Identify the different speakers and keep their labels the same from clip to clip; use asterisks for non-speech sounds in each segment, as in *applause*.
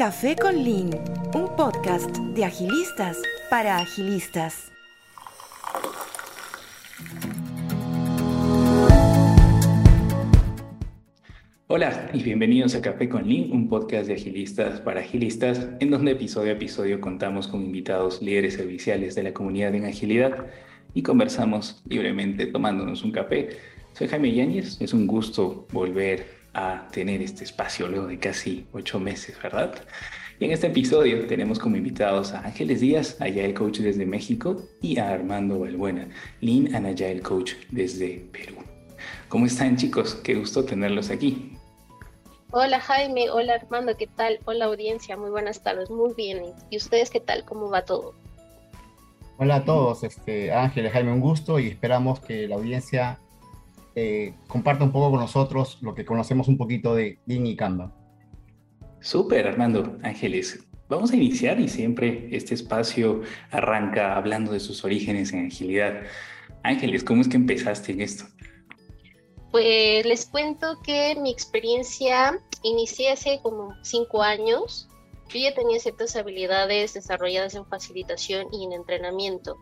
Speaker 1: Café con Lean, un podcast de agilistas para agilistas.
Speaker 2: Hola y bienvenidos a Café con Lean, un podcast de agilistas para agilistas, en donde episodio a episodio contamos con invitados líderes serviciales de la comunidad en agilidad y conversamos libremente tomándonos un café. Soy Jaime Yáñez, es un gusto volver a tener este espacio luego de casi ocho meses, ¿verdad? Y en este episodio tenemos como invitados a Ángeles Díaz, Agile Coach desde México, y a Armando Balbuena, Lean and Agile Coach desde Perú. ¿Cómo están chicos? Qué gusto tenerlos aquí.
Speaker 3: Hola Jaime, hola Armando, ¿qué tal? Hola audiencia, muy buenas tardes, muy bien. ¿Y ustedes qué tal? ¿Cómo va todo?
Speaker 4: Hola a todos, este, Ángeles, Jaime, un gusto y esperamos que la audiencia eh, comparta un poco con nosotros lo que conocemos un poquito de Lean y Canva.
Speaker 2: Súper, Armando. Ángeles, vamos a iniciar y siempre este espacio arranca hablando de sus orígenes en agilidad. Ángeles, ¿cómo es que empezaste en esto?
Speaker 3: Pues les cuento que mi experiencia inicié hace como cinco años. Yo ya tenía ciertas habilidades desarrolladas en facilitación y en entrenamiento.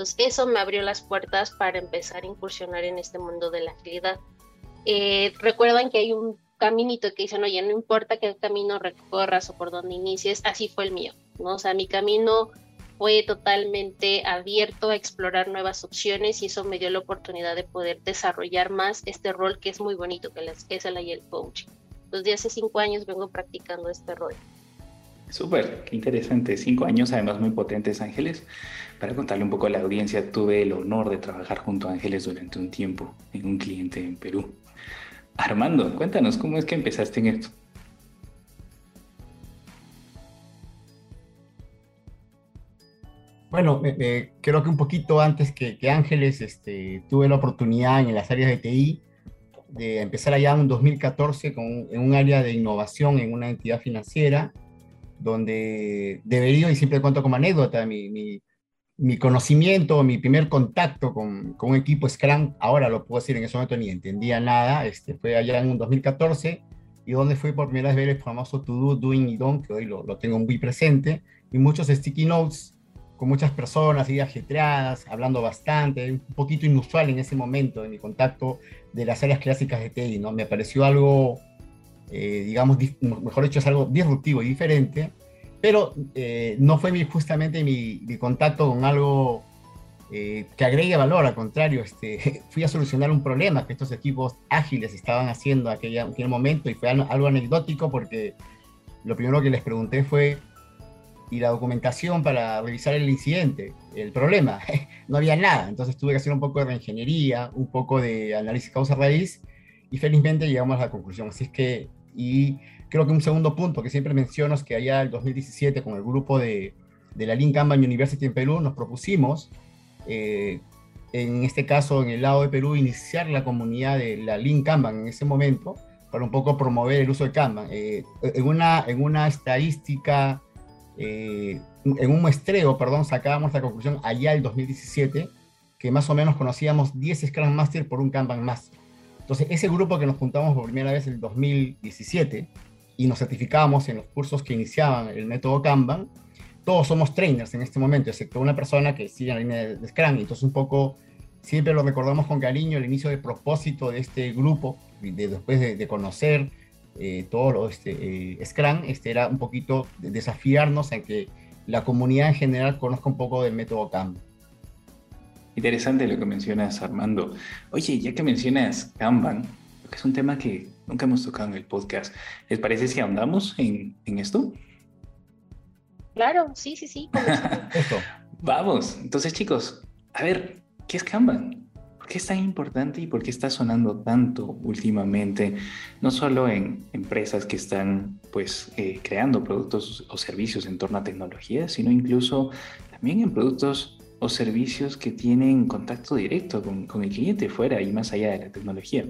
Speaker 3: Entonces eso me abrió las puertas para empezar a incursionar en este mundo de la agilidad. Eh, recuerdan que hay un caminito que dicen, oye, no importa qué camino recorras o por dónde inicies, así fue el mío, ¿no? O sea, mi camino fue totalmente abierto a explorar nuevas opciones y eso me dio la oportunidad de poder desarrollar más este rol que es muy bonito, que es el coaching. Desde hace cinco años vengo practicando este rol.
Speaker 2: Súper, qué interesante. Cinco años, además muy potentes, Ángeles. Para contarle un poco a la audiencia, tuve el honor de trabajar junto a Ángeles durante un tiempo en un cliente en Perú. Armando, cuéntanos cómo es que empezaste en esto.
Speaker 4: Bueno, creo que un poquito antes que, Ángeles este, tuve la oportunidad en las áreas de TI de empezar allá en 2014 con, en un área de innovación en una entidad financiera donde debería, y siempre cuento como anécdota, mi, mi, mi conocimiento, mi primer contacto con, con, un equipo Scrum, ahora lo puedo decir, en ese momento ni entendía nada, este, fue allá en un 2014, y donde fui por primera vez ver el famoso To Do, Doing y Don't, que hoy lo, lo, tengo muy presente, y muchos sticky notes con muchas personas y ajetreadas, hablando bastante, un poquito inusual en ese momento de mi contacto de las áreas clásicas de TEDI, ¿no? Me pareció algo eh, digamos, mejor dicho, es algo disruptivo y diferente, pero eh, no fue mi, justamente mi, contacto con algo eh, que agregue valor, al contrario, este, *laughs* fui a solucionar un problema que estos equipos ágiles estaban haciendo en aquel momento y fue algo anecdótico porque lo primero que les pregunté fue, ¿y la documentación para revisar el incidente? El problema, *laughs* no había nada, entonces tuve que hacer un poco de reingeniería, un poco de análisis causa-raíz y felizmente llegamos a la conclusión. Así es que y creo que un segundo punto que siempre menciono es que allá el 2017 con el grupo de, de la Link Kanban University en Perú nos propusimos, eh, en este caso en el lado de Perú, iniciar la comunidad de la Link Kanban en ese momento para un poco promover el uso de Kanban. Eh, en, una, en una estadística, eh, en un muestreo, perdón, sacábamos la conclusión allá el 2017 que más o menos conocíamos 10 Scrum Master por un Kanban Master. Entonces, ese grupo que nos juntamos por primera vez en el 2017 y nos certificamos en los cursos que iniciaban el método Kanban, todos somos trainers en este momento, excepto una persona que sigue en la línea de, Scrum. Entonces, un poco, siempre lo recordamos con cariño, el inicio del propósito de este grupo, de, después de, conocer eh, todo lo, este, eh, Scrum, este era un poquito desafiarnos a que la comunidad en general conozca un poco del método Kanban.
Speaker 2: Interesante lo que mencionas, Armando. Oye, ya que mencionas Kanban, que es un tema que nunca hemos tocado en el podcast, ¿les parece si ahondamos en, en esto?
Speaker 3: Claro, sí, sí, sí. *laughs*
Speaker 2: Vamos, entonces chicos, a ver, ¿qué es Kanban? ¿Por qué es tan importante y por qué está sonando tanto últimamente? No solo en empresas que están pues eh, creando productos o servicios en torno a tecnología, sino incluso también en productos o servicios que tienen contacto directo con, el cliente fuera y más allá de la tecnología.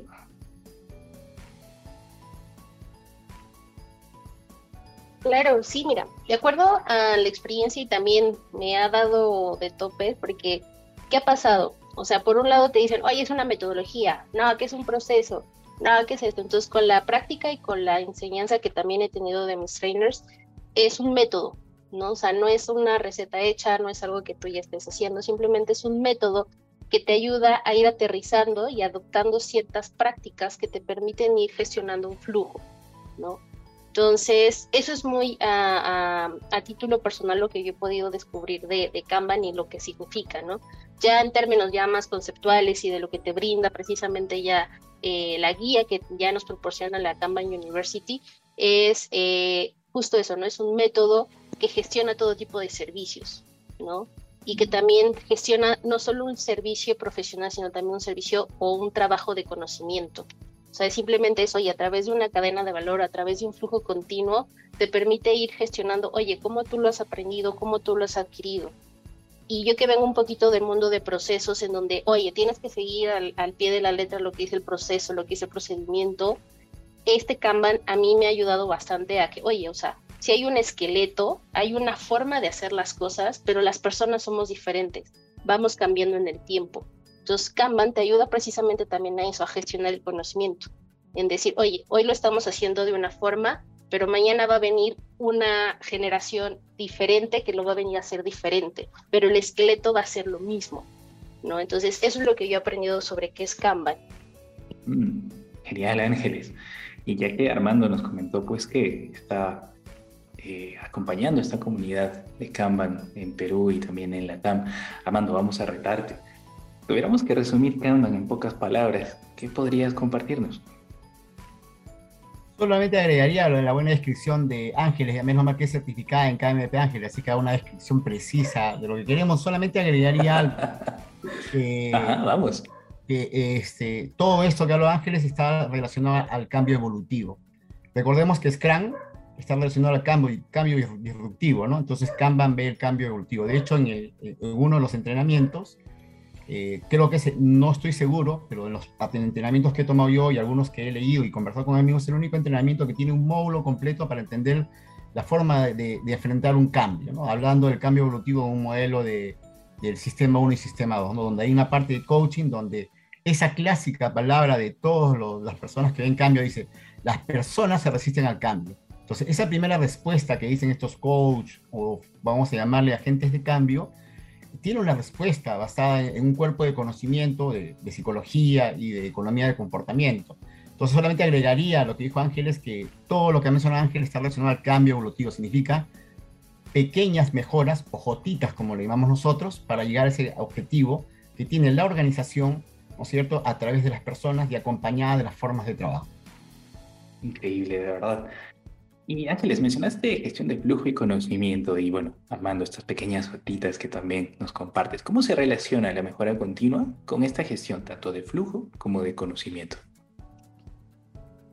Speaker 3: Claro, sí, mira, de acuerdo a la experiencia y también me ha dado de tope porque, ¿qué ha pasado? O sea, por un lado te dicen, oye, es una metodología, no, que es un proceso, no, que es esto. Entonces, con la práctica y con la enseñanza que también he tenido de mis trainers, es un método, ¿no? O sea, no es una receta hecha, no es algo que tú ya estés haciendo, simplemente es un método que te ayuda a ir aterrizando y adoptando ciertas prácticas que te permiten ir gestionando un flujo, ¿no? Entonces, eso es muy a, título personal lo que yo he podido descubrir de, de, Kanban y lo que significa, ¿no? Ya en términos ya más conceptuales y de lo que te brinda precisamente ya eh, la guía que ya nos proporciona la Kanban University, es eh, justo eso, ¿no? Es un método que gestiona todo tipo de servicios, ¿no? Y que también gestiona no solo un servicio profesional, sino también un servicio o un trabajo de conocimiento, o sea, simplemente eso y a través de una cadena de valor, a través de un flujo continuo, te permite ir gestionando, oye, cómo tú lo has aprendido, cómo tú lo has adquirido. Y yo que vengo un poquito del mundo de procesos en donde, oye, tienes que seguir al, al pie de la letra lo que dice el proceso, lo que dice el procedimiento, este Kanban a mí me ha ayudado bastante a que, oye, o sea, si hay un esqueleto, hay una forma de hacer las cosas, pero las personas somos diferentes, vamos cambiando en el tiempo. Entonces, Kanban te ayuda precisamente también a eso, a gestionar el conocimiento, en decir, oye, hoy lo estamos haciendo de una forma, pero mañana va a venir una generación diferente que lo va a venir a hacer diferente, pero el esqueleto va a ser lo mismo, ¿no? Entonces, eso es lo que yo he aprendido sobre qué es Kanban.
Speaker 2: Mm, genial, Ángeles. Y ya que Armando nos comentó, pues, que está eh, acompañando esta comunidad de Kanban en Perú y también en la TAM, Armando, vamos a retarte tuviéramos que resumir Kanban en pocas palabras, ¿qué podrías compartirnos?
Speaker 4: Solamente agregaría lo en la buena descripción de Ángeles, ya menos mal que es certificada en KMP Ángeles, así que una descripción precisa de lo que queremos. Solamente agregaría algo. *laughs*
Speaker 2: Que, vamos.
Speaker 4: Que este, todo esto que hablo Ángeles está relacionado al cambio evolutivo. Recordemos que Scrum está relacionado al cambio, cambio disruptivo, ¿no? Entonces Kanban ve el cambio evolutivo. De hecho, en, el, en uno de los entrenamientos, eh, creo que no estoy seguro, pero en los entrenamientos que he tomado yo y algunos que he leído y conversado con amigos, es el único entrenamiento que tiene un módulo completo para entender la forma de, enfrentar un cambio, ¿no? hablando del cambio evolutivo de un modelo de, del sistema 1 y sistema 2, donde hay una parte de coaching donde esa clásica palabra de todas las personas que ven cambio dice, las personas se resisten al cambio. Entonces, esa primera respuesta que dicen estos coaches o vamos a llamarle agentes de cambio, tiene una respuesta basada en un cuerpo de conocimiento de, psicología y de economía de comportamiento. Entonces solamente agregaría lo que dijo Ángeles, que todo lo que ha mencionado Ángeles está relacionado al cambio evolutivo, significa pequeñas mejoras o jotitas, como le llamamos nosotros, para llegar a ese objetivo que tiene la organización, ¿no es cierto?, a través de las personas y acompañada de las formas de trabajo.
Speaker 2: Increíble, de verdad. Y Ángeles, mencionaste gestión de flujo y conocimiento y bueno, Armando, estas pequeñas gotitas que también nos compartes. ¿Cómo se relaciona la mejora continua con esta gestión tanto de flujo como de conocimiento?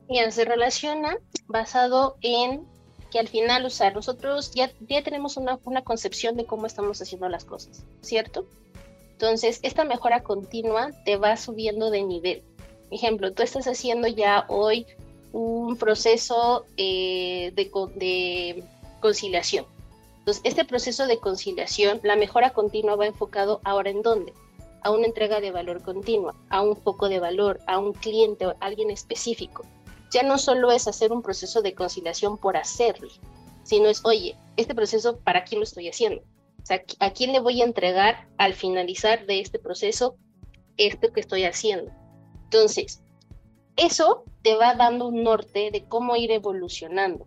Speaker 3: Bien, se relaciona basado en que al final, sea, nosotros ya, ya tenemos una, una concepción de cómo estamos haciendo las cosas, ¿cierto? Entonces, esta mejora continua te va subiendo de nivel. Ejemplo, tú estás haciendo ya hoy un proceso eh, de, conciliación. Entonces, este proceso de conciliación, la mejora continua va enfocado ahora en dónde? A una entrega de valor continua, a un foco de valor, a un cliente, a alguien específico. Ya no solo es hacer un proceso de conciliación por hacerlo, sino es, oye, este proceso, ¿para quién lo estoy haciendo? O ¿a quién le voy a entregar al finalizar de este proceso esto que estoy haciendo? Entonces, eso te va dando un norte de cómo ir evolucionando.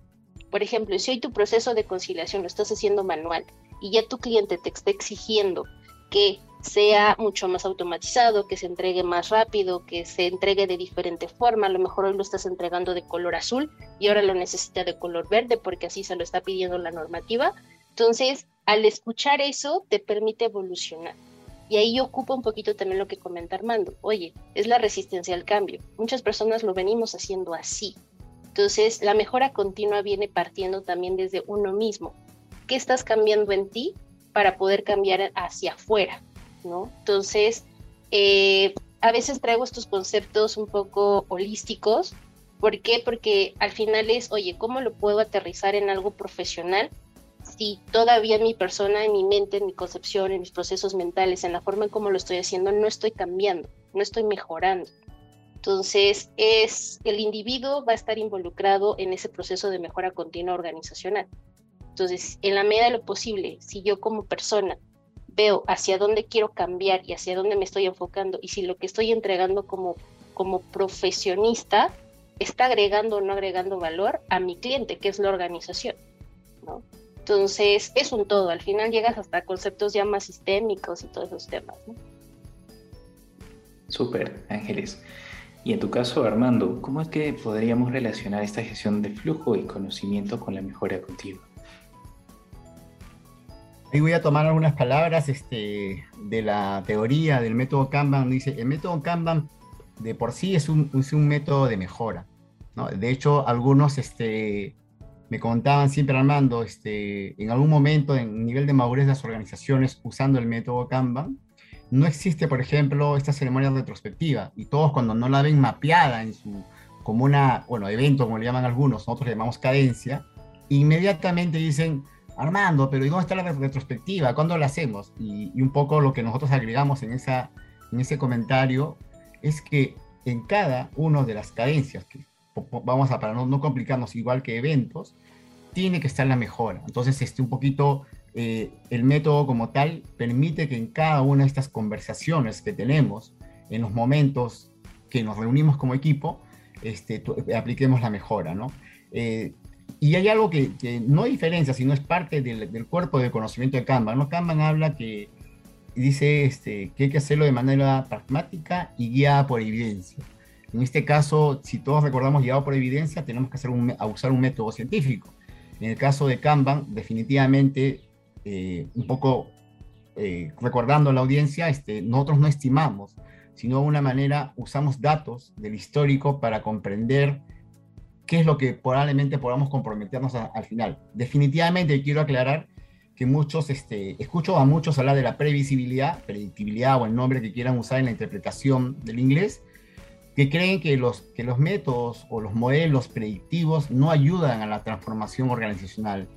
Speaker 3: Por ejemplo, si hoy tu proceso de conciliación lo estás haciendo manual y ya tu cliente te está exigiendo que sea mucho más automatizado, que se entregue más rápido, que se entregue de diferente forma. A lo mejor hoy lo estás entregando de color azul y ahora lo necesita de color verde porque así se lo está pidiendo la normativa. Entonces, al escuchar eso, te permite evolucionar. Y ahí ocupa un poquito también lo que comenta Armando. Oye, es la resistencia al cambio. Muchas personas lo venimos haciendo así. Entonces, la mejora continua viene partiendo también desde uno mismo. ¿Qué estás cambiando en ti para poder cambiar hacia afuera? ¿no? Entonces, eh, a veces traigo estos conceptos un poco holísticos. ¿Por qué? Porque al final es, oye, ¿cómo lo puedo aterrizar en algo profesional si todavía mi persona, en mi mente, en mi concepción, en mis procesos mentales, en la forma en cómo lo estoy haciendo, no estoy cambiando, no estoy mejorando. Entonces, es el individuo va a estar involucrado en ese proceso de mejora continua organizacional. Entonces, en la medida de lo posible, si yo como persona veo hacia dónde quiero cambiar y hacia dónde me estoy enfocando y si lo que estoy entregando como, como profesionista está agregando o no agregando valor a mi cliente, que es la organización. ¿no? Entonces, es un todo. Al final llegas hasta conceptos ya más sistémicos y todos esos temas. ¿no?
Speaker 2: Súper, Ángeles. Y en tu caso, Armando, ¿cómo es que podríamos relacionar esta gestión de flujo y conocimiento con la mejora continua?
Speaker 4: Ahí voy a tomar algunas palabras este, de la teoría del método Kanban. Dice, el método Kanban de por sí es un, es un método de mejora. ¿no? De hecho, algunos este, me contaban siempre, Armando, este, en algún momento en nivel de madurez de las organizaciones usando el método Kanban, no existe, por ejemplo, esta ceremonia retrospectiva y todos cuando no la ven mapeada en su, como una, bueno, evento, como le llaman algunos, nosotros le llamamos cadencia, inmediatamente dicen, Armando, pero ¿y dónde está la retrospectiva? ¿Cuándo la hacemos? Y, y, un poco lo que nosotros agregamos en, esa, en ese comentario es que en cada una de las cadencias, que vamos a para no, no complicarnos igual que eventos, tiene que estar la mejora. Entonces, este, un poquito eh, el método como tal permite que en cada una de estas conversaciones que tenemos, en los momentos que nos reunimos como equipo, este, apliquemos la mejora, ¿no? Eh, y hay algo que, que, no diferencia, sino es parte del, del, cuerpo de conocimiento de Kanban, ¿no? Kanban habla que dice este, que hay que hacerlo de manera pragmática y guiada por evidencia. En este caso, si todos recordamos guiado por evidencia, tenemos que hacer un, usar un método científico. En el caso de Kanban, definitivamente eh, un poco eh, recordando a la audiencia, este, nosotros no estimamos, sino de una manera usamos datos del histórico para comprender qué es lo que probablemente podamos comprometernos a, al final. Definitivamente quiero aclarar que muchos, este, escucho a muchos hablar de la previsibilidad, predictibilidad o el nombre que quieran usar en la interpretación del inglés, que creen que los, que los métodos o los modelos predictivos no ayudan a la transformación organizacional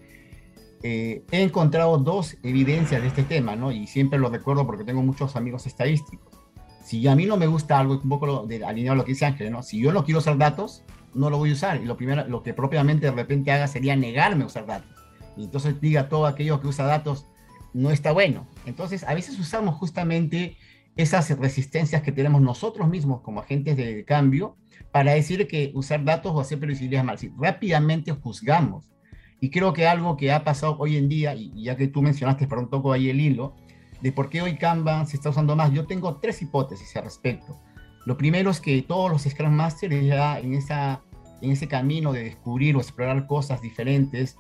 Speaker 4: eh, he encontrado dos evidencias de este tema, ¿no? Y siempre lo recuerdo porque tengo muchos amigos estadísticos. Si a mí no me gusta algo, un poco alineado a lo que dice Ángel, ¿no? Si yo no quiero usar datos, no lo voy a usar. Y lo primero, lo que propiamente de repente haga sería negarme a usar datos. Y entonces diga todo aquello que usa datos no está bueno. Entonces, a veces usamos justamente esas resistencias que tenemos nosotros mismos como agentes de cambio para decir que usar datos o hacer previsibilidad es mal. Si rápidamente juzgamos y creo que algo que ha pasado hoy en día, y ya que tú mencionaste, perdón, toco ahí el hilo, de por qué hoy Kanban se está usando más, yo tengo tres hipótesis al respecto. Lo primero es que todos los Scrum Masters ya en, esa, en ese camino de descubrir o explorar cosas diferentes,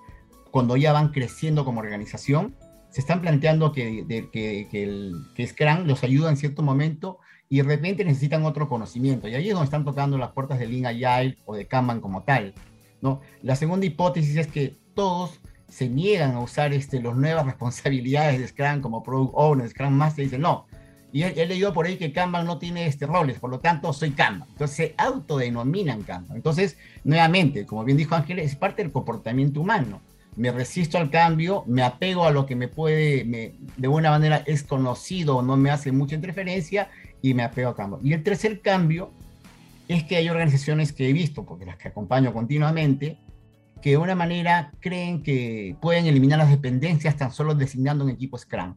Speaker 4: cuando ya van creciendo como organización, se están planteando que, de, que, que, el, que Scrum los ayuda en cierto momento y de repente necesitan otro conocimiento. Y ahí es donde están tocando las puertas de Lean Agile o de Kanban como tal. ¿no? La segunda hipótesis es que todos se niegan a usar este, las nuevas *laughs* responsabilidades de Scrum como Product Owner, Scrum Master, dicen no. Y he, he, leído por ahí que Kanban no tiene este roles, por lo tanto soy Kanban. Entonces se autodenominan Kanban. Entonces, nuevamente, como bien dijo Ángel, es parte del comportamiento humano. Me resisto al cambio, me apego a lo que me puede, de buena manera es conocido no me hace mucha interferencia y me apego a cambio. Y el tercer cambio es que hay organizaciones que he visto, porque las que acompaño continuamente, que de una manera creen que pueden eliminar las dependencias tan solo designando un equipo Scrum.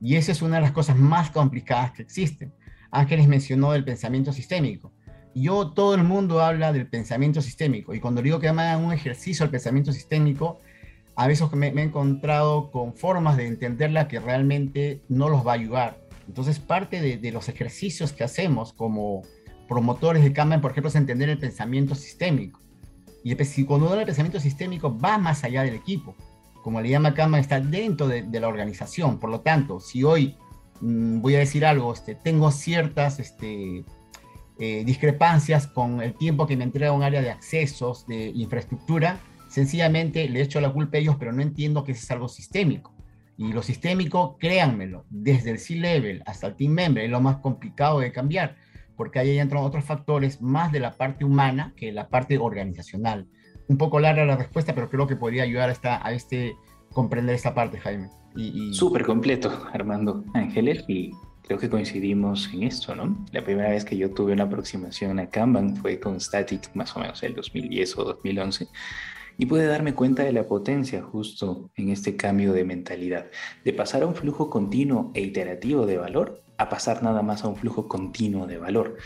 Speaker 4: Y esa es una de las cosas más complicadas que existen. Ángeles mencionó el pensamiento sistémico. Yo, todo el mundo habla del pensamiento sistémico. Y cuando digo que hagan un ejercicio al pensamiento sistémico, a veces me, me he encontrado con formas de entenderla que realmente no los va a ayudar. Entonces, parte de, de los ejercicios que hacemos como promotores de Kanban, por ejemplo, es entender el pensamiento sistémico. Y cuando uno el pensamiento sistémico va más allá del equipo. Como le llama Kanban, está dentro de, de la organización. Por lo tanto, si hoy mmm, voy a decir algo, este, tengo ciertas este, eh, discrepancias con el tiempo que me entrega un área de accesos, de infraestructura, sencillamente le echo la culpa a ellos, pero no entiendo que es algo sistémico. Y lo sistémico, créanmelo, desde el C-Level hasta el Team Member, es lo más complicado de cambiar porque ahí entran otros factores más de la parte humana que la parte organizacional. Un poco larga la respuesta, pero creo que podría ayudar a, esta, a este comprender esta parte, Jaime.
Speaker 2: Y, y... Súper completo, Armando Ángeles, y creo que coincidimos en esto, ¿no? La primera vez que yo tuve una aproximación a Kanban fue con Static, más o menos el 2010 o 2011, y pude darme cuenta de la potencia justo en este cambio de mentalidad, de pasar a un flujo continuo e iterativo de valor a pasar nada más a un flujo continuo de valor.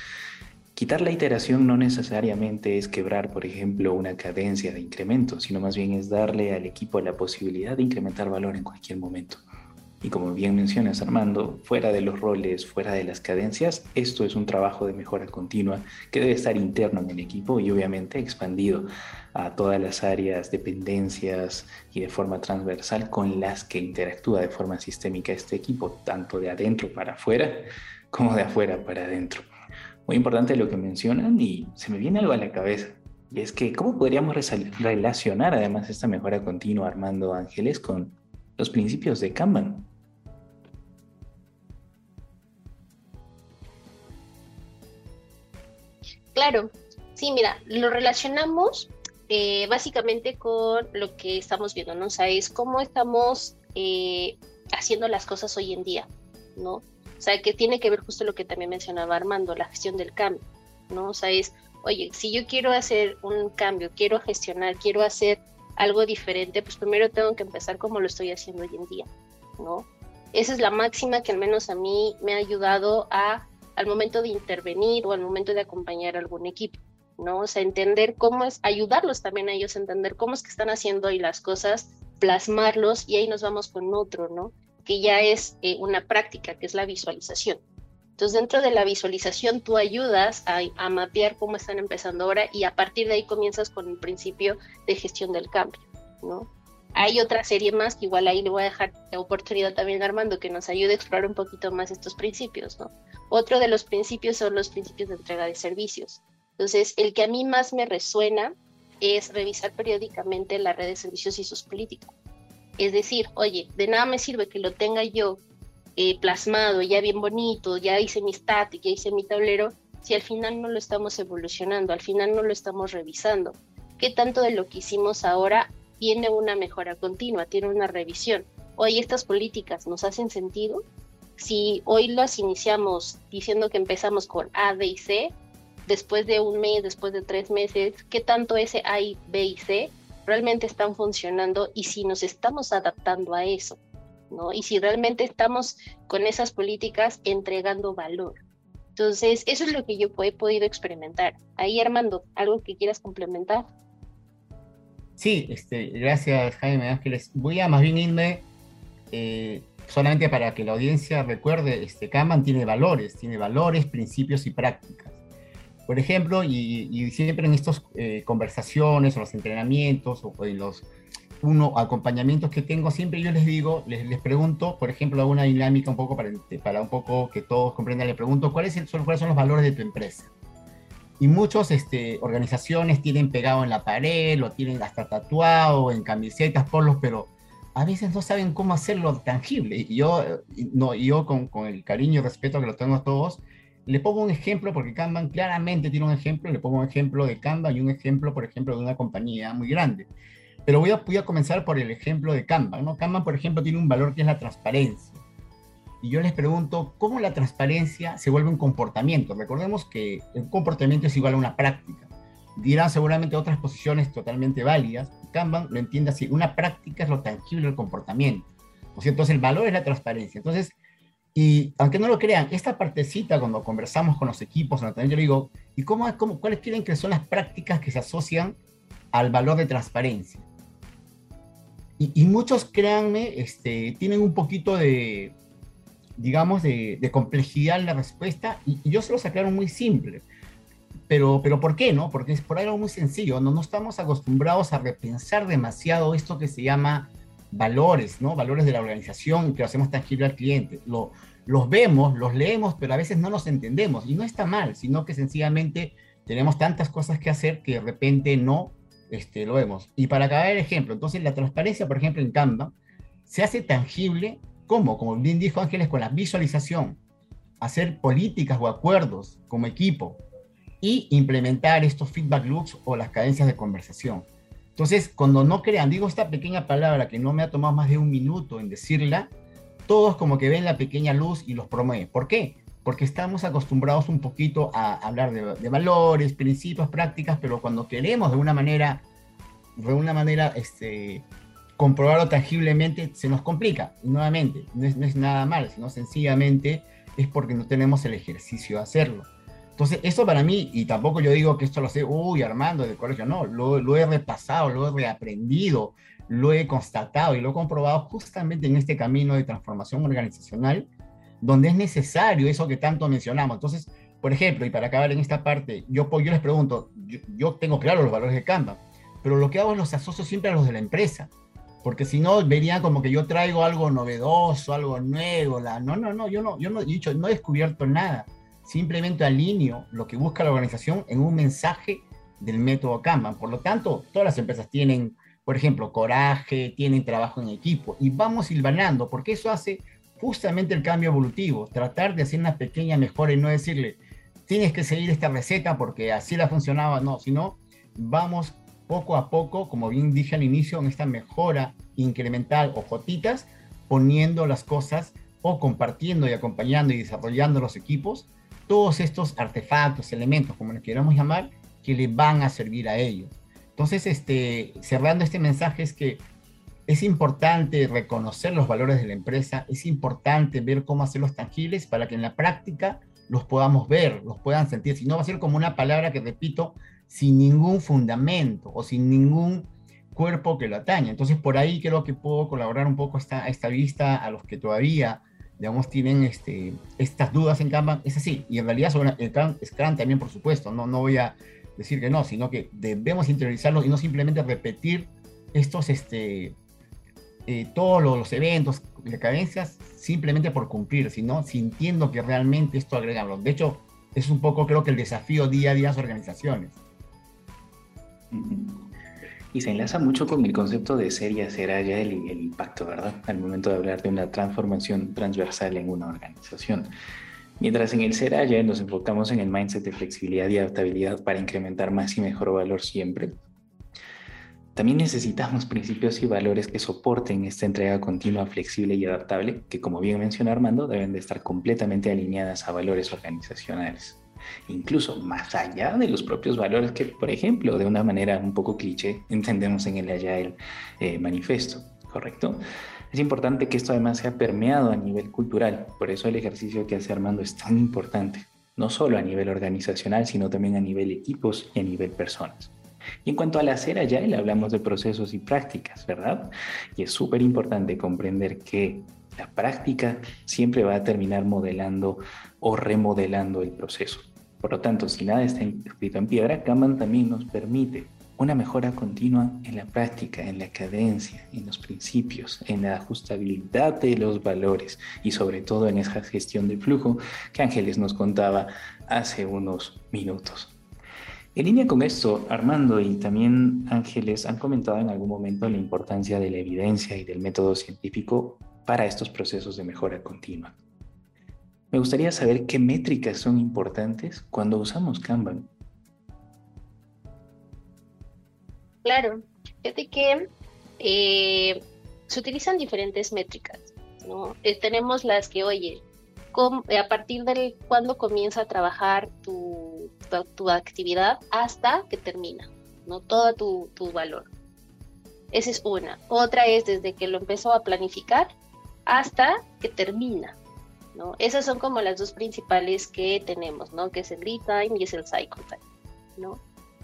Speaker 2: Quitar la iteración no necesariamente es quebrar, por ejemplo, una cadencia de incremento, sino más bien es darle al equipo la posibilidad de incrementar valor en cualquier momento. Y como bien mencionas Armando, fuera de los roles, fuera de las cadencias, esto es un trabajo de mejora continua que debe estar interno en el equipo y obviamente expandido a todas las áreas, dependencias y de forma transversal con las que interactúa de forma sistémica este equipo, tanto de adentro para afuera como de afuera para adentro. Muy importante lo que mencionan y se me viene algo a la cabeza. Y es que, ¿cómo podríamos relacionar además esta mejora continua, Armando Ángeles, con los principios de Kanban?
Speaker 3: Claro, sí, mira, lo relacionamos eh, básicamente con lo que estamos viendo, ¿no? O sea, es cómo estamos eh, haciendo las cosas hoy en día, ¿no? O sea, que tiene que ver justo lo que también mencionaba Armando, la gestión del cambio, ¿no? O sea, es, oye, si yo quiero hacer un cambio, quiero gestionar, quiero hacer algo diferente, pues primero tengo que empezar como lo estoy haciendo hoy en día, ¿no? Esa es la máxima que al menos a mí me ha ayudado a al momento de intervenir o al momento de acompañar a algún equipo, ¿no? O sea, entender cómo es, ayudarlos también a ellos a entender cómo es que están haciendo y las cosas, plasmarlos y ahí nos vamos con otro, ¿no? Que ya es eh, una práctica, que es la visualización. Entonces, dentro de la visualización, tú ayudas a, a, mapear cómo están empezando ahora y a partir de ahí comienzas con el principio de gestión del cambio, ¿no? Hay otra serie más que igual ahí le voy a dejar la oportunidad también a Armando que nos ayude a explorar un poquito más estos principios, ¿no? Otro de los principios son los principios de entrega de servicios. Entonces, el que a mí más me resuena es revisar periódicamente la red de servicios y sus políticas. Es decir, oye, de nada me sirve que lo tenga yo eh, plasmado, ya bien bonito, ya hice mi static, ya hice mi tablero, si al final no lo estamos evolucionando, al final no lo estamos revisando. ¿Qué tanto de lo que hicimos ahora tiene una mejora continua, tiene una revisión. Hoy estas políticas nos hacen sentido. Si hoy las iniciamos diciendo que empezamos con A, B y C, después de un mes, después de tres meses, ¿qué tanto ese A, B y C realmente están funcionando y si nos estamos adaptando a eso? ¿no? Y si realmente estamos con esas políticas entregando valor. Entonces, eso es lo que yo he podido experimentar. Ahí, Armando, ¿algo que quieras complementar?
Speaker 4: Sí, este, gracias Jaime Ángeles. Voy a más bien irme eh, solamente para que la audiencia recuerde, este, Kanban tiene valores, tiene valores, principios y prácticas. Por ejemplo, y, siempre en estas eh, conversaciones o los entrenamientos o en los uno, acompañamientos que tengo, siempre yo les digo, les, les pregunto, por ejemplo, una dinámica un poco para, para un poco que todos comprendan, le pregunto, ¿cuáles son, ¿cuáles son los valores de tu empresa? Y muchas este, organizaciones tienen pegado en la pared, lo tienen hasta tatuado, en camisetas, polos, pero a veces no saben cómo hacerlo tangible. Y yo, no, yo con, con, el cariño y respeto que lo tengo a todos, le pongo un ejemplo, porque Kanban claramente tiene un ejemplo, le pongo un ejemplo de Kanban y un ejemplo, por ejemplo, de una compañía muy grande. Pero voy a, voy a comenzar por el ejemplo de Kanban. ¿no? Kanban, por ejemplo, tiene un valor que es la transparencia y yo les pregunto cómo la transparencia se vuelve un comportamiento. Recordemos que un comportamiento es igual a una práctica. Dirán seguramente otras posiciones totalmente válidas. Kanban lo entiende así, una práctica es lo tangible del comportamiento. Entonces el valor es la transparencia. Entonces, y aunque no lo crean, esta partecita cuando conversamos con los equipos, yo digo, ¿y cómo, cómo, cuáles quieren que son las prácticas que se asocian al valor de transparencia? Y, y muchos, créanme, este, tienen un poquito de, digamos, de, complejidad en la respuesta y, yo se los aclaro muy simple. Pero, pero ¿por qué no? Porque es por algo muy sencillo, no, no estamos acostumbrados a repensar demasiado esto que se llama valores, ¿no? Valores de la organización que lo hacemos tangible al cliente. Lo, los vemos, los leemos, pero a veces no los entendemos y no está mal, sino que sencillamente tenemos tantas cosas que hacer que de repente no este, lo vemos. Y para acabar el ejemplo, entonces la transparencia, por ejemplo, en Canva, se hace tangible ¿Cómo? Como bien dijo Ángeles, con la visualización, hacer políticas o acuerdos como equipo y implementar estos feedback loops o las cadencias de conversación. Entonces, cuando no crean, digo esta pequeña palabra que no me ha tomado más de un minuto en decirla, todos como que ven la pequeña luz y los promueven. ¿Por qué? Porque estamos acostumbrados un poquito a hablar de, de valores, principios, prácticas, pero cuando queremos de una manera de alguna manera este, comprobarlo tangiblemente se nos complica. Y nuevamente, no es, no es nada mal, sino sencillamente es porque no tenemos el ejercicio de hacerlo. Entonces, eso para mí, y tampoco yo digo que esto lo sé, uy, Armando, del colegio, no, lo, lo, he repasado, lo he reaprendido, lo he constatado y lo he comprobado justamente en este camino de transformación organizacional, donde es necesario eso que tanto mencionamos. Entonces, por ejemplo, y para acabar en esta parte, yo, yo les pregunto, yo, yo tengo claro los valores de Canva, pero lo que hago es los asocio siempre a los de la empresa porque si no verían como que yo traigo algo novedoso, algo nuevo, la, no, no, no, yo no, yo no he dicho, no he descubierto nada, simplemente alineo lo que busca la organización en un mensaje del método Kanban. Por lo tanto, todas las empresas tienen, por ejemplo, coraje, tienen trabajo en equipo y vamos silvanando, porque eso hace justamente el cambio evolutivo, tratar de hacer una pequeña mejora y no decirle, tienes que seguir esta receta porque así la funcionaba, no, sino vamos poco a poco, como bien dije al inicio, en esta mejora incremental o jotitas, poniendo las cosas o compartiendo y acompañando y desarrollando los equipos, todos estos artefactos, elementos, como les queramos llamar, que le van a servir a ellos. Entonces, este, cerrando este mensaje es que es importante reconocer los valores de la empresa, es importante ver cómo hacerlos tangibles para que en la práctica los podamos ver, los puedan sentir. Si no, va a ser como una palabra que, repito, sin ningún fundamento o sin ningún cuerpo que lo atañe. Entonces, por ahí creo que puedo colaborar un poco esta, esta vista a los que todavía, digamos, tienen este, estas dudas en Kanban. Es así, y en realidad sobre el Scrum también, por supuesto, no, no voy a decir que no, sino que debemos interiorizarlo y no simplemente repetir estos, este, eh, todos los, los, eventos, cadencias, simplemente por cumplir, sino sintiendo que realmente esto agrega. De hecho, es un poco creo que el desafío día a día de las organizaciones.
Speaker 2: Y se enlaza mucho con el concepto de ser y hacer allá el, el impacto, ¿verdad? Al momento de hablar de una transformación transversal en una organización. Mientras en el ser allá nos enfocamos en el mindset de flexibilidad y adaptabilidad para incrementar más y mejor valor siempre, también necesitamos principios y valores que soporten esta entrega continua, flexible y adaptable, que como bien mencionó Armando, deben de estar completamente alineadas a valores organizacionales incluso más allá de los propios valores que, por ejemplo, de una manera un poco cliché, entendemos en el Agile eh, manifiesto, ¿correcto? Es importante que esto además sea permeado a nivel cultural, por eso el ejercicio que hace Armando es tan importante, no solo a nivel organizacional, sino también a nivel equipos y a nivel personas. Y en cuanto al hacer Agile, hablamos de procesos y prácticas, ¿verdad? Y es súper importante comprender que la práctica siempre va a terminar modelando o remodelando el proceso. Por lo tanto, si nada está escrito en piedra, Kanban también nos permite una mejora continua en la práctica, en la cadencia, en los principios, en la ajustabilidad de los valores y sobre todo en esa gestión de flujo que Ángeles nos contaba hace unos minutos. En línea con esto, Armando y también Ángeles han comentado en algún momento la importancia de la evidencia y del método científico para estos procesos de mejora continua. Me gustaría saber qué métricas son importantes cuando usamos Kanban.
Speaker 3: Claro, fíjate que eh, se utilizan diferentes métricas. ¿no? Eh, tenemos las que, oye, a partir del cuando comienza a trabajar tu, tu, actividad hasta que termina, ¿no? Todo tu, tu valor. Esa es una. Otra es desde que lo empezó a planificar hasta que termina. ¿No? Esas son como las dos principales que tenemos, ¿no? Que es el lead time y es el cycle time, ¿no?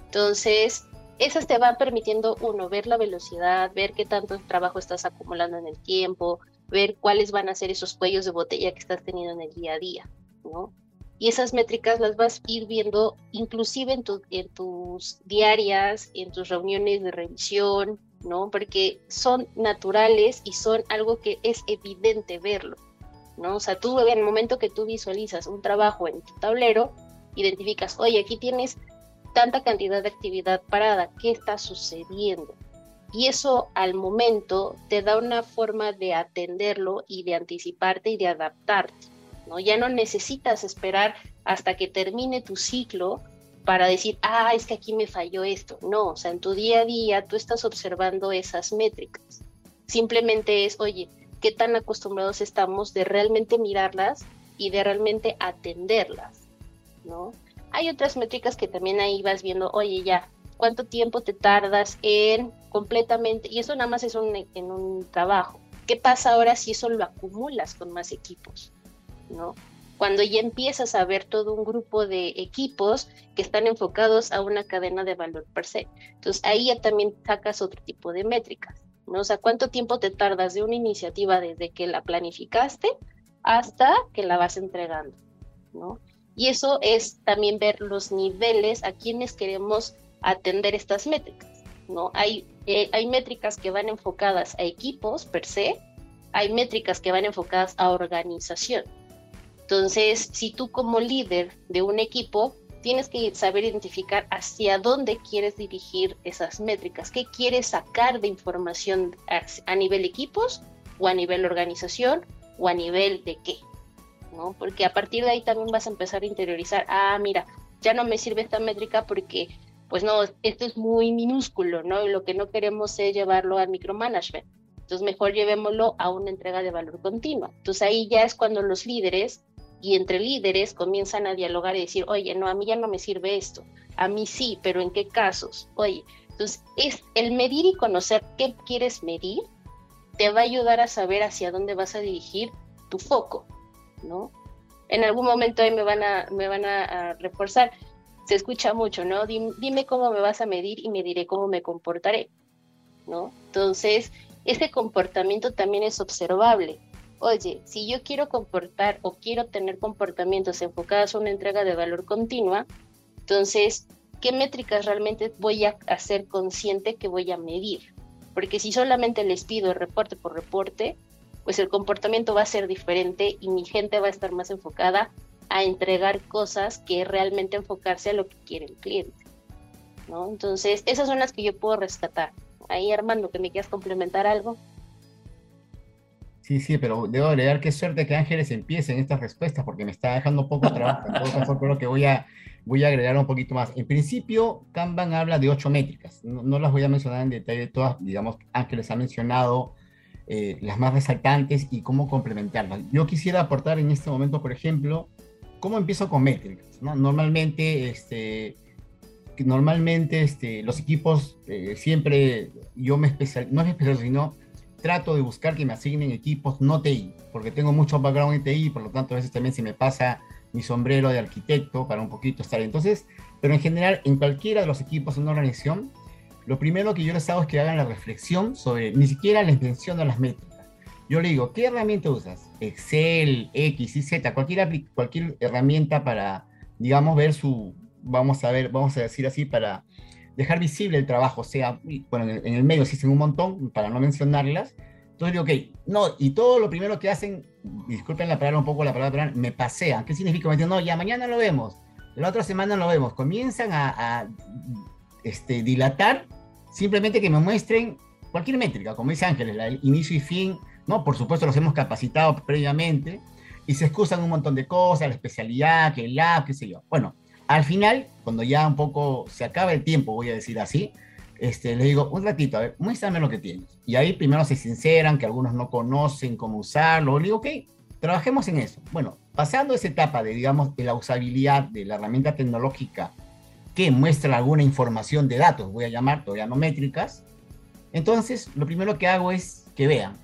Speaker 3: Entonces, esas te van permitiendo, uno, ver la velocidad, ver qué tanto trabajo estás acumulando en el tiempo, ver cuáles van a ser esos cuellos de botella que estás teniendo en el día a día, ¿no? Y esas métricas las vas a ir viendo inclusive en, en tus diarias, en tus reuniones de revisión, ¿no? Porque son naturales y son algo que es evidente verlo. ¿No? O sea, tú en el momento que tú visualizas un trabajo en tu tablero, identificas, oye, aquí tienes tanta cantidad de actividad parada, ¿qué está sucediendo? Y eso al momento te da una forma de atenderlo y de anticiparte y de adaptarte, ¿no? Ya no necesitas esperar hasta que termine tu ciclo para decir, ah, es que aquí me falló esto. No, o sea, en tu día a día tú estás observando esas métricas. Simplemente es, oye, qué tan acostumbrados estamos de realmente mirarlas y de realmente atenderlas, ¿no? Hay otras métricas que también ahí vas viendo, oye, ya, cuánto tiempo te tardas en completamente, y eso nada más es un, en un trabajo. ¿Qué pasa ahora si eso lo acumulas con más equipos? ¿No? Cuando ya empiezas a ver todo un grupo de equipos que están enfocados a una cadena de valor per se. Entonces ahí ya también sacas otro tipo de métricas. ¿No? O sea, cuánto tiempo te tardas de una iniciativa desde que la planificaste hasta que la vas entregando, ¿no? Y eso es también ver los niveles a quienes queremos atender estas métricas, ¿no? Hay, eh, hay métricas que van enfocadas a equipos per se, hay métricas que van enfocadas a organización. Entonces, si tú como líder de un equipo tienes que saber identificar hacia dónde quieres dirigir esas métricas, qué quieres sacar de información a, nivel equipos o a nivel organización o a nivel de qué, ¿no? Porque a partir de ahí también vas a empezar a interiorizar, ah, mira, ya no me sirve esta métrica porque, pues no, esto es muy minúsculo, ¿no? Y lo que no queremos es llevarlo al micromanagement. Entonces mejor llevémoslo a una entrega de valor continua. Entonces ahí ya es cuando los líderes y entre líderes comienzan a dialogar y decir, oye, no, a mí ya no me sirve esto, a mí sí, pero ¿en qué casos? Oye, entonces es el medir y conocer qué quieres medir, te va a ayudar a saber hacia dónde vas a dirigir tu foco, ¿no? En algún momento ahí me van a, me van a, reforzar, se escucha mucho, ¿no? Dime, dime cómo me vas a medir y me diré cómo me comportaré, ¿no? Entonces, ese comportamiento también es observable oye, si yo quiero comportar o quiero tener comportamientos enfocados a una entrega de valor continua, entonces, ¿qué métricas realmente voy a hacer consciente que voy a medir? Porque si solamente les pido reporte por reporte, pues el comportamiento va a ser diferente y mi gente va a estar más enfocada a entregar cosas que realmente enfocarse a lo que quiere el cliente. ¿no? Entonces, esas son las que yo puedo rescatar. Ahí, Armando, que me quieras complementar algo.
Speaker 4: Sí, sí, pero debo agregar qué suerte que Ángeles empiece en estas respuestas porque me está dejando poco trabajo. En todo caso, creo que voy a, voy a agregar un poquito más. En principio, Kanban habla de ocho métricas. No, las voy a mencionar en detalle todas. Digamos, Ángeles ha mencionado eh, las más resaltantes y cómo complementarlas. Yo quisiera aportar en este momento, por ejemplo, cómo empiezo con métricas. ¿no? Normalmente, este, normalmente este, los equipos eh, siempre, yo me especial, no es especial, sino trato de buscar que me asignen equipos no TI, porque tengo mucho background en TI, por lo tanto a veces también se me pasa mi sombrero de arquitecto para un poquito estar. Entonces, pero en general, en cualquiera de los equipos en una organización, lo primero que yo les hago es que hagan la reflexión sobre, ni siquiera les menciono las métricas. Yo le digo, ¿qué herramienta usas? Excel, X, Y, Z, cualquier, cualquier herramienta para, digamos, ver su, vamos a ver, vamos a decir así, para dejar visible el trabajo, o sea, bueno, en el medio existen un montón, para no mencionarlas. Entonces digo, ok, no, y todo lo primero que hacen, disculpen la palabra un poco, la palabra, me pasean. ¿Qué significa? Me dicen, no, ya mañana lo vemos, la otra semana lo vemos. Comienzan a, este, dilatar simplemente que me muestren cualquier métrica, como dice Ángeles, el inicio y fin, ¿no? Por supuesto los hemos capacitado previamente y se excusan un montón de cosas, la especialidad, que el lab, qué sé yo. Bueno, al final, cuando ya un poco se acaba el tiempo, voy a decir así, este, le digo, un ratito, a ver, muéstrame lo que tienes. Y ahí primero se sinceran, que algunos no conocen cómo usarlo. Le digo, ok, trabajemos en eso. Bueno, pasando esa etapa de, digamos, de la usabilidad de la herramienta tecnológica que muestra alguna información de datos, voy a llamar todavía no métricas, entonces lo primero que hago es que vean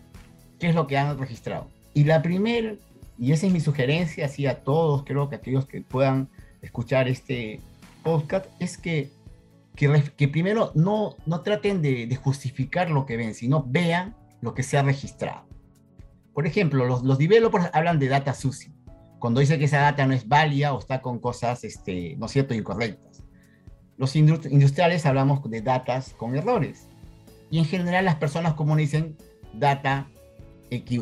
Speaker 4: qué es lo que han registrado. Y la primera, y esa es mi sugerencia, así a todos, creo que aquellos que puedan escuchar este podcast es que, que, primero no, no traten de, justificar lo que ven, sino vean lo que se ha registrado. Por ejemplo, los, los developers hablan de data sucia, cuando dice que esa data no es válida o está con cosas, este, ¿no es cierto?, incorrectas. Los industriales hablamos de datas con errores. Y en general las personas como dicen data,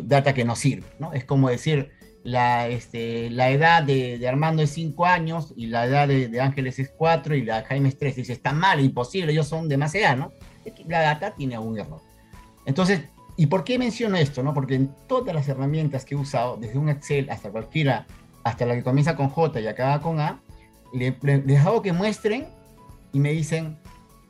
Speaker 4: data que no sirve, ¿no? Es como decir, la, este, la edad de, Armando es 5 años y la edad de, Ángeles es 4 y la de Jaime es 3. Dice, está mal, imposible, ellos son demasiado, ¿no? La data tiene un error. Entonces, ¿y por qué menciono esto? No? Porque en todas las herramientas que he usado, desde un Excel hasta cualquiera, hasta la que comienza con J y acaba con A, les hago que muestren y me dicen,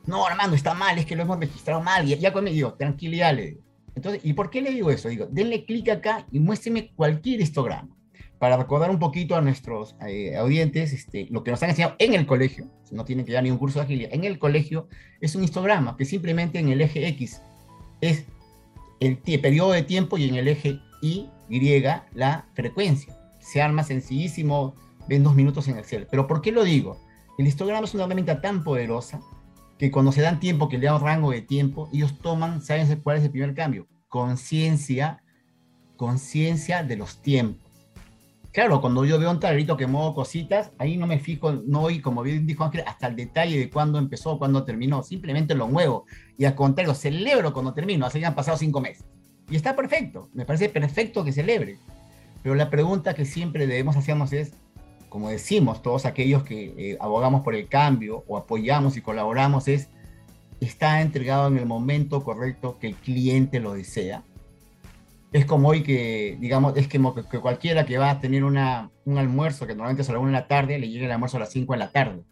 Speaker 4: no, Armando, está mal, es que lo hemos registrado mal. Y ya conmigo digo, tranquilidad, le digo entonces, ¿y por qué le digo eso? Digo, denle clic acá y muéstreme cualquier histograma. para recordar un poquito a nuestros eh, audientes, este, lo que nos han enseñado en el colegio, no tienen que dar ni un curso de agilidad, en el colegio es un histograma que simplemente en el eje X es el periodo de tiempo y en el eje Y, la frecuencia. Se arma sencillísimo, ven dos minutos en Excel. Pero ¿por qué lo digo? El histograma es una herramienta tan poderosa que cuando se dan tiempo, que le dan rango de tiempo, ellos toman, ¿saben cuál es el primer cambio? Conciencia, conciencia de los tiempos Claro, cuando yo veo un tablerito que muevo cositas, ahí no me fijo, no voy, como bien dijo Ángel, hasta el detalle de cuándo empezó, cuándo terminó, simplemente lo muevo. Y al contrario, celebro cuando termino, así han pasado cinco meses. Y está perfecto, me parece perfecto que celebre. Pero la pregunta que siempre debemos hacernos es, como decimos todos aquellos que eh, abogamos por el cambio o apoyamos y colaboramos, es, ¿está entregado en el momento correcto que el cliente lo desea? es como hoy que, digamos, es que, que cualquiera que va a tener una, un almuerzo que normalmente es a la 1 de la tarde, le llegue el almuerzo a las 5 de la tarde.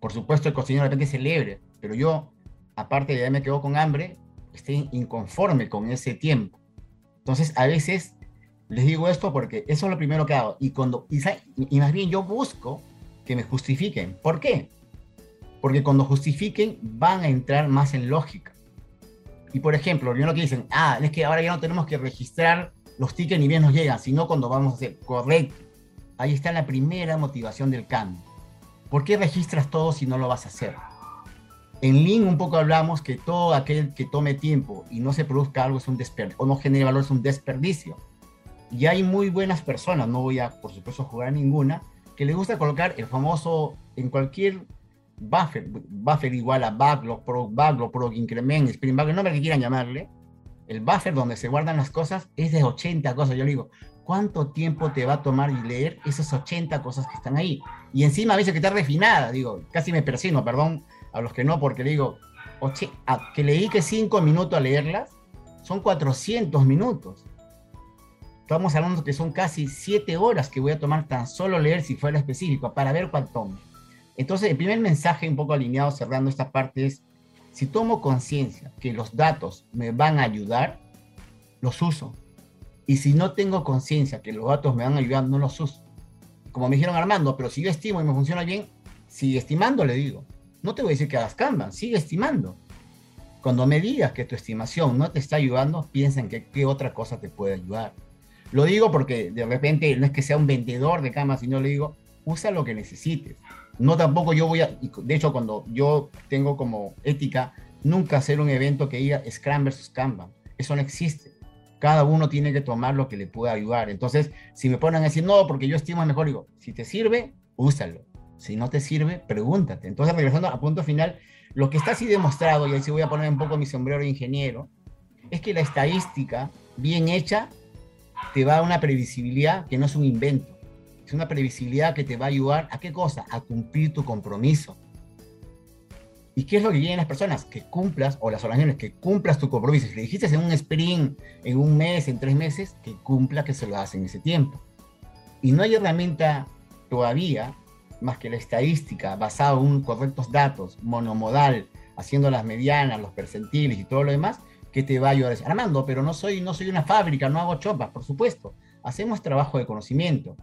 Speaker 4: Por supuesto, el cocinero de repente celebre, pero yo, aparte de ya me quedo con hambre, estoy inconforme con ese tiempo. Entonces, a veces les digo esto porque eso es lo primero que hago. Y, cuando, y, y más bien yo busco que me justifiquen. ¿Por qué? Porque cuando justifiquen van a entrar más en lógica. Y por ejemplo, lo que dicen, ah, es que ahora ya no tenemos que registrar los tickets ni bien nos llegan, sino cuando vamos a hacer correcto. Ahí está la primera motivación del cambio. ¿Por qué registras todo si no lo vas a hacer? En Lean un poco hablamos que todo aquel que tome tiempo y no se produzca algo es un desperdicio, o no genere valor es un desperdicio. Y hay muy buenas personas, no voy a, por supuesto, jugar a ninguna, que les gusta colocar el famoso, en cualquier buffer, buffer igual a backlog, pro, backlog, pro, increment, spring backlog, el nombre que quieran llamarle, el buffer donde se guardan las cosas es de 80 cosas. Yo le digo, ¿cuánto tiempo te va a tomar y leer esas 80 cosas que están ahí? Y encima a veces que está refinada, digo, casi me persino, perdón a los que no, porque le digo, que leí que 5 minutos a leerlas, son 400 minutos. Estamos hablando que son casi 7 horas que voy a tomar tan solo leer si fuera específico, para ver cuánto entonces, el primer mensaje un poco alineado cerrando esta parte es, si tomo conciencia que los datos me van a ayudar, los uso. Y si no tengo conciencia que los datos me van a ayudar, no los uso. Como me dijeron Armando, pero si yo estimo y me funciona bien, sigue estimando, le digo. No te voy a decir que hagas Kanban, sigue estimando. Cuando me digas que tu estimación no te está ayudando, piensa en que, qué otra cosa te puede ayudar. Lo digo porque de repente no es que sea un vendedor de Kanban, sino le digo, usa lo que necesites. No tampoco yo voy a, de hecho cuando yo tengo como ética, nunca hacer un evento que diga Scrum versus Kanban. Eso no existe. Cada uno tiene que tomar lo que le pueda ayudar. Entonces, si me ponen a decir, no, porque yo estimo mejor, digo, si te sirve, úsalo. Si no te sirve, pregúntate. Entonces, regresando a punto final, lo que está así demostrado, y ahí voy a poner un poco mi sombrero de ingeniero, es que la estadística bien hecha te va a una previsibilidad que no es un invento es una previsibilidad que te va a ayudar a qué cosa? A cumplir tu compromiso. ¿Y qué es lo que quieren las personas? Que cumplas, o las organizaciones, que cumplas tu compromiso. Si le dijiste en un sprint, en un mes, en tres meses, que cumpla que se lo hace en ese tiempo. Y no hay herramienta todavía más que la estadística basada en correctos datos, monomodal, haciendo las medianas, los percentiles y todo lo demás, que te va a ayudar. Armando, pero no soy, no soy una fábrica, no hago chopas, por supuesto. Hacemos trabajo de conocimiento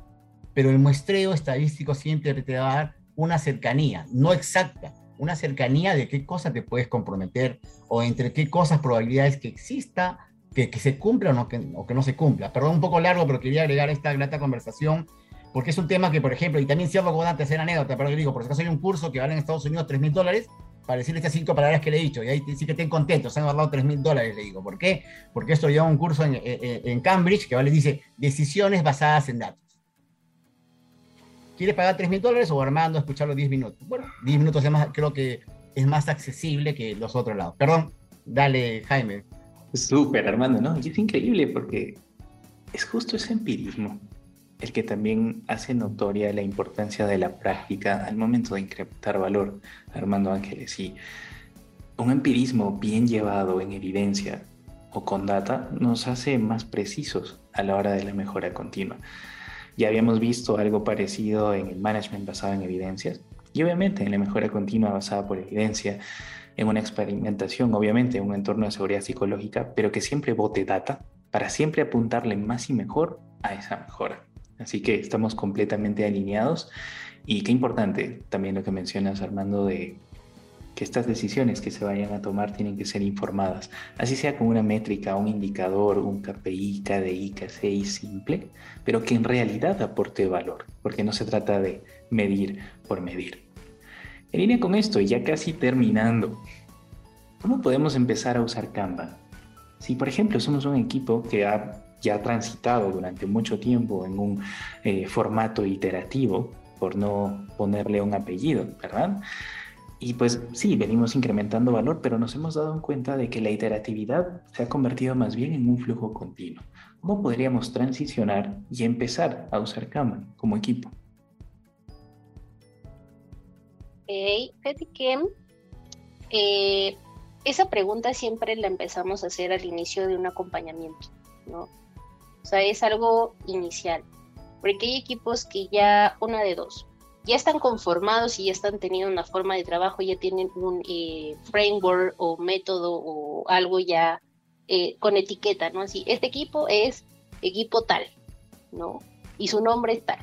Speaker 4: pero el muestreo estadístico siempre te va a dar una cercanía, no exacta, una cercanía de qué cosa te puedes comprometer o entre qué cosas probabilidades que exista, que, que se cumpla o, no, que, o que no se cumpla. Perdón, un poco largo, pero quería agregar esta grata conversación porque es un tema que, por ejemplo, y también cierro con una tercera anécdota, pero yo digo, por si acaso hay un curso que vale en Estados Unidos 3 mil dólares, para decirle estas cinco palabras que le he dicho, y ahí sí que estén contentos, se han ahorrado 3 mil dólares, le digo. ¿Por qué? Porque esto lleva un curso en, Cambridge que vale, dice decisiones basadas en datos. ¿Quieres pagar 3 mil dólares o Armando escucharlo 10 minutos? Bueno, 10 minutos más, creo que es más accesible que los otros lados. Perdón, dale, Jaime.
Speaker 2: Súper, Armando, ¿no? Y es increíble porque es justo ese empirismo el que también hace notoria la importancia de la práctica al momento de incrementar valor, Armando Ángeles. Y un empirismo bien llevado en evidencia o con data nos hace más precisos a la hora de la mejora continua. Ya habíamos visto algo parecido en el management basado en evidencias y obviamente en la mejora continua basada por evidencia, en una experimentación, obviamente en un entorno de seguridad psicológica, pero que siempre bote data para siempre apuntarle más y mejor a esa mejora. Así que estamos completamente alineados. Y qué importante también lo que mencionas, Armando, de que estas decisiones que se vayan a tomar tienen que ser informadas, así sea con una métrica, un indicador, un KPI, KDI, KCI simple, pero que en realidad aporte valor, porque no se trata de medir por medir. En línea con esto, y ya casi terminando, ¿cómo podemos empezar a usar Canva? Si, por ejemplo, somos un equipo que ha ya transitado durante mucho tiempo en un eh, formato iterativo, por no ponerle un apellido, ¿verdad? Y pues sí, venimos incrementando valor, pero nos hemos dado cuenta de que la iteratividad se ha convertido más bien en un flujo continuo. ¿Cómo podríamos transicionar y empezar a usar Kanban como equipo?
Speaker 3: Hey, que eh, esa pregunta siempre la empezamos a hacer al inicio de un acompañamiento, ¿no? O sea, es algo inicial, porque hay equipos que ya, una de dos, ya están conformados y ya están teniendo una forma de trabajo, ya tienen un eh, framework o método o algo ya eh, con etiqueta, ¿no? Así, este equipo es equipo tal, ¿no? Y su nombre es tal.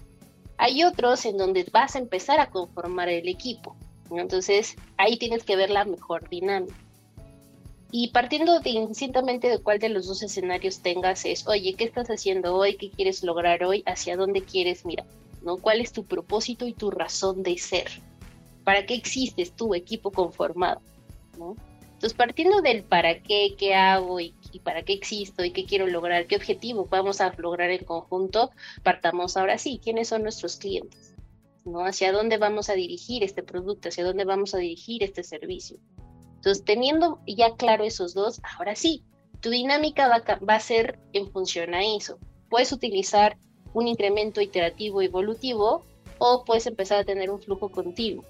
Speaker 3: Hay otros en donde vas a empezar a conformar el equipo, ¿no? Entonces ahí tienes que ver la mejor dinámica. Y partiendo de indistintamente de cuál de los dos escenarios tengas es, oye, ¿qué estás haciendo hoy? ¿Qué quieres lograr hoy? ¿Hacia dónde quieres mirar? ¿no? ¿Cuál es tu propósito y tu razón de ser? ¿Para qué existes tu equipo conformado? ¿no? Entonces, partiendo del para qué, qué hago y, para qué existo y qué quiero lograr, qué objetivo vamos a lograr en conjunto, partamos ahora sí, ¿quiénes son nuestros clientes? ¿no? ¿Hacia dónde vamos a dirigir este producto? ¿Hacia dónde vamos a dirigir este servicio? Entonces, teniendo ya claro esos dos, ahora sí, tu dinámica va a ser en función a eso. Puedes utilizar un incremento iterativo evolutivo o puedes empezar a tener un flujo continuo.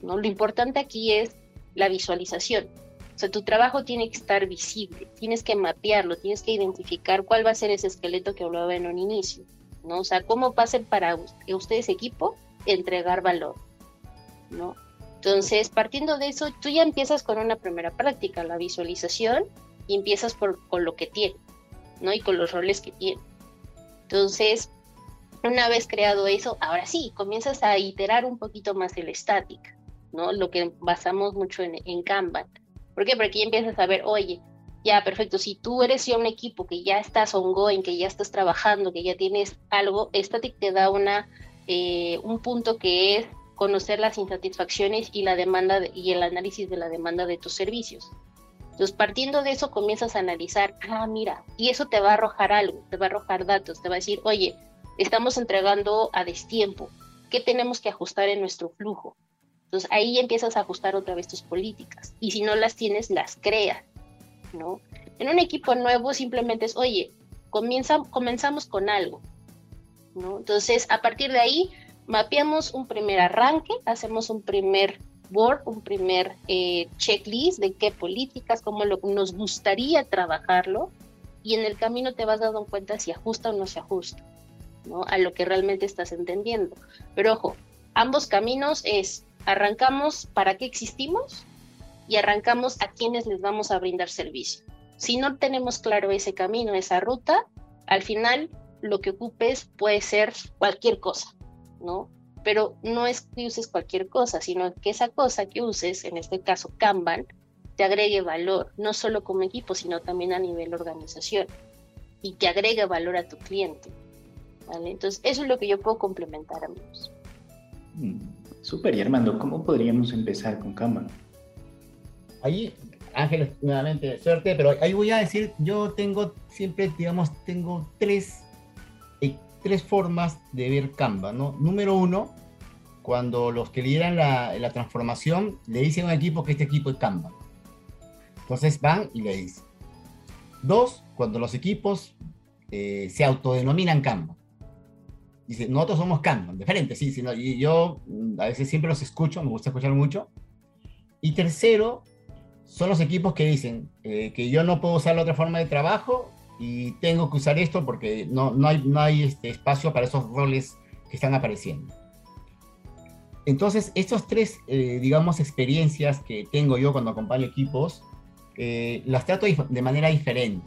Speaker 3: ¿no? Lo importante aquí es la visualización. O sea, tu trabajo tiene que estar visible, tienes que mapearlo, tienes que identificar cuál va a ser ese esqueleto que hablaba en un inicio. ¿no? O sea, cómo ser para ustedes equipo entregar valor. ¿no? Entonces, partiendo de eso, tú ya empiezas con una primera práctica, la visualización, y empiezas por, con lo que tiene, ¿no? Y con los roles que tiene. Entonces, una vez creado eso, ahora sí, comienzas a iterar un poquito más el static, ¿no? Lo que basamos mucho en, en Kanban. ¿Por qué? Porque aquí empiezas a ver, oye, ya, perfecto, si tú eres ya un equipo que ya estás ongoing, que ya estás trabajando, que ya tienes algo, Static te da una, eh, un punto que es conocer las insatisfacciones y la demanda y el análisis de la demanda de tus servicios. Entonces, partiendo de eso, comienzas a analizar, ah, mira, y eso te va a arrojar algo, te va a arrojar datos, te va a decir, oye, estamos entregando a destiempo, ¿qué tenemos que ajustar en nuestro flujo? Entonces ahí empiezas a ajustar otra vez tus políticas y si no las tienes, las creas, ¿no? En un equipo nuevo simplemente es, oye, comienza, comenzamos con algo, ¿no? Entonces a partir de ahí mapeamos un primer arranque, hacemos un primer board, un primer eh, checklist de qué políticas, cómo lo, nos gustaría trabajarlo y en el camino te vas dando cuenta si ajusta o no se ajusta a lo que realmente estás entendiendo. Pero ojo, ambos caminos es, arrancamos para qué existimos y arrancamos a quienes les vamos a brindar servicio. Si no tenemos claro ese camino, esa ruta, al final lo que ocupes puede ser cualquier cosa, ¿no? Pero no es que uses cualquier cosa, sino que esa cosa que uses, en este caso Kanban, te agregue valor, no solo como equipo, sino también a nivel organización, y que agregue valor a tu cliente. Entonces, eso es lo que yo puedo complementar, amigos.
Speaker 2: Mm, súper, y Armando, ¿cómo podríamos empezar con Kanban?
Speaker 4: Ahí, Ángeles, nuevamente, suerte, pero ahí voy a decir, yo tengo siempre, digamos, tengo tres, tres formas de ver Kanban, ¿no? Número uno, cuando los que lideran la, la transformación le dicen a un equipo que este equipo es Kanban. Entonces van y le dicen. Dos, cuando los equipos eh, se autodenominan Kanban dice, nosotros somos Kanban, diferente, sí, sí y yo mm, a veces siempre los escucho, me gusta escuchar mucho. Y tercero, son los equipos que dicen eh, que yo no puedo usar la otra forma de trabajo y tengo que usar esto porque no, no hay, no hay este espacio para esos roles que están apareciendo. Entonces, estas tres, eh, digamos, experiencias que tengo yo cuando acompaño equipos, eh, las trato de manera diferente.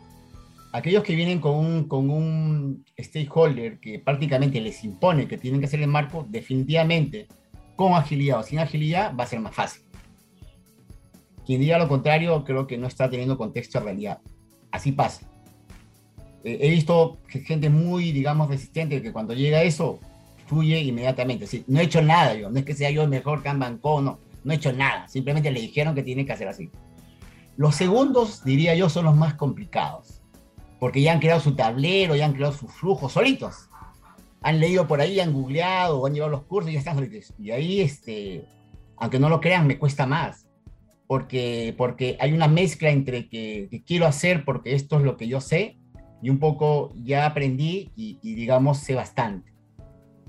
Speaker 4: aquellos que vienen con un, con un stakeholder que prácticamente les impone que tienen que hacer el marco, definitivamente con agilidad o sin agilidad va a ser más fácil. Quien diga lo contrario creo que no está teniendo contexto de realidad. Así pasa. He visto gente muy, digamos, resistente que cuando llega eso, fluye inmediatamente. no he hecho nada yo, no es que sea yo el mejor Kanban no, no he hecho nada. Simplemente le dijeron que tiene que hacer así. Los segundos, diría yo, son los más complicados porque ya han creado su tablero, ya han creado sus flujos solitos. Han leído por ahí, han googleado, han llevado los cursos y ya están solitos. Y ahí, este, aunque no lo crean, me cuesta más. Porque, porque hay una mezcla entre que, quiero hacer porque esto es lo que yo sé y un poco ya aprendí y, y digamos sé bastante.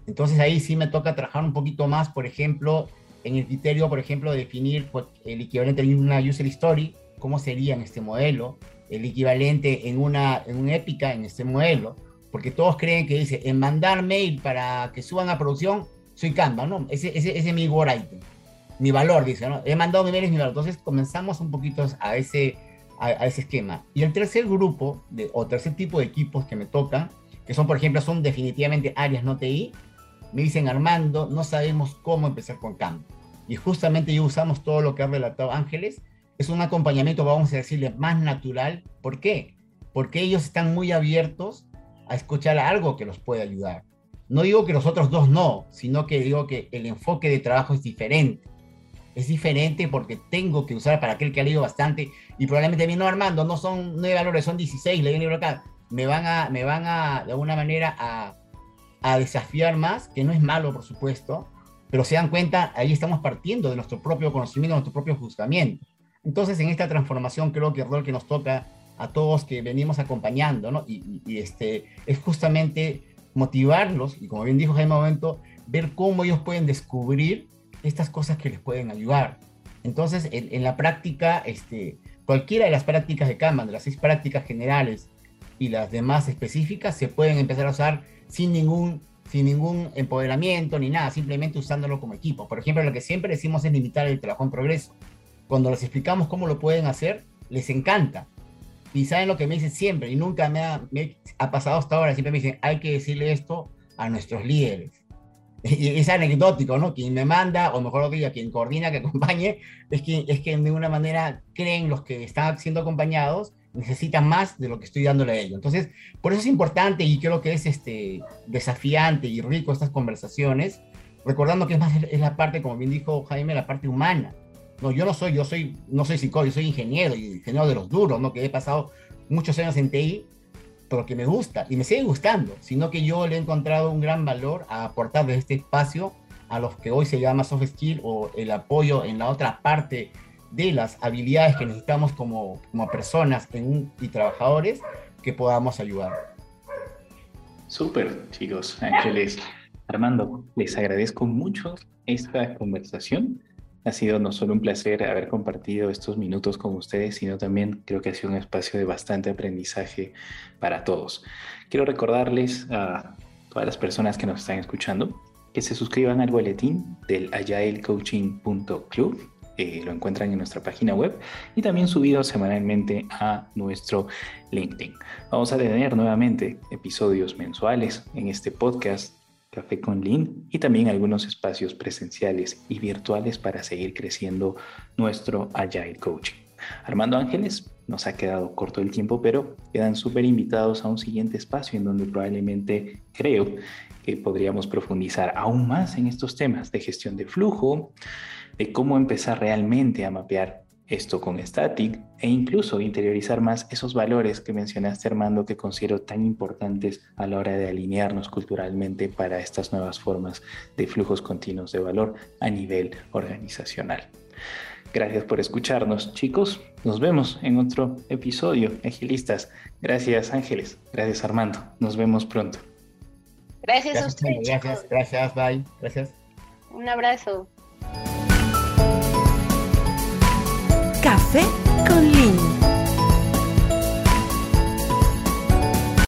Speaker 4: Entonces ahí sí me toca trabajar un poquito más, por ejemplo, en el criterio, por ejemplo, de definir pues, el equivalente a una user story, cómo sería en este modelo, el equivalente en una, en una épica en este modelo, porque todos creen que dice, en mandar mail para que suban a producción, soy Canva, ¿no? Ese, ese, ese es mi word item, mi valor, dice, ¿no? He mandado mi mail, es mi valor. Entonces comenzamos un poquito a ese, a, ese esquema. Y el tercer grupo, de, o tercer tipo de equipos que me tocan, que son, por ejemplo, son definitivamente áreas no TI, me dicen, Armando, no sabemos cómo empezar con Canva. Y justamente yo usamos todo lo que ha relatado Ángeles, es un acompañamiento, vamos a decirle, más natural. ¿Por qué? Porque ellos están muy abiertos a escuchar algo que los puede ayudar. No digo que los otros dos no, sino que digo que el enfoque de trabajo es diferente. Es diferente porque tengo que usar para aquel que ha leído bastante y probablemente a no Armando, no son nueve valores, son 16, leí un libro acá. Me van a, me van a de alguna manera a, a desafiar más, que no es malo, por supuesto, pero se dan cuenta, ahí estamos partiendo de nuestro propio conocimiento, de nuestro propio juzgamiento. Entonces, en esta transformación creo que el rol que nos toca a todos que venimos acompañando, ¿no? Y, este, es justamente motivarlos, y como bien dijo Jaime Momento, ver cómo ellos pueden descubrir estas cosas que les pueden ayudar. Entonces, en, la práctica, este, cualquiera de las prácticas de Kanban, de las seis prácticas generales y las demás específicas, se pueden empezar a usar sin ningún, sin ningún empoderamiento ni nada, simplemente usándolo como equipo. Por ejemplo, lo que siempre decimos es limitar el trabajo en progreso cuando les explicamos cómo lo pueden hacer, les encanta. Y saben lo que me dicen siempre, y nunca me ha, pasado hasta ahora, siempre me dicen, hay que decirle esto a nuestros líderes. Y es anecdótico, ¿no? Quien me manda, o mejor diga, quien coordina, que acompañe, es que, es que de una manera creen los que están siendo acompañados, necesitan más de lo que estoy dándole a ellos. Entonces, por eso es importante y creo que es este, desafiante y rico estas conversaciones, recordando que es más es la parte, como bien dijo Jaime, la parte humana. No, yo no soy, yo soy, no soy psicólogo, yo soy ingeniero y ingeniero de los duros, ¿no? Que he pasado muchos años en TI, pero que me gusta y me sigue gustando, sino que yo le he encontrado un gran valor a aportar de este espacio a los que hoy se llama soft skill o el apoyo en la otra parte de las habilidades que necesitamos como, como personas en y trabajadores que podamos ayudar.
Speaker 2: Súper, chicos, Ángeles. Armando, les agradezco mucho esta conversación. Ha sido no solo un placer haber compartido estos minutos con ustedes, sino también creo que ha sido un espacio de bastante aprendizaje para todos. Quiero recordarles a todas las personas que nos están escuchando que se suscriban al boletín del agilecoaching.club. Eh, lo encuentran en nuestra página web y también subido semanalmente a nuestro LinkedIn. Vamos a tener nuevamente episodios mensuales en este podcast Café con Lin y también algunos espacios presenciales y virtuales para seguir creciendo nuestro Agile Coaching. Armando Ángeles, nos ha quedado corto el tiempo, pero quedan súper invitados a un siguiente espacio en donde probablemente creo que podríamos profundizar aún más en estos temas de gestión de flujo, de cómo empezar realmente a mapear esto con Static e incluso interiorizar más esos valores que mencionaste Armando que considero tan importantes a la hora de alinearnos culturalmente para estas nuevas formas de flujos continuos de valor a nivel organizacional. Gracias por escucharnos chicos, nos vemos en otro episodio, agilistas. Gracias Ángeles, gracias Armando, nos vemos pronto.
Speaker 3: Gracias, a ustedes.
Speaker 4: Gracias, gracias, bye, gracias.
Speaker 3: Un abrazo.
Speaker 1: Café con Lin.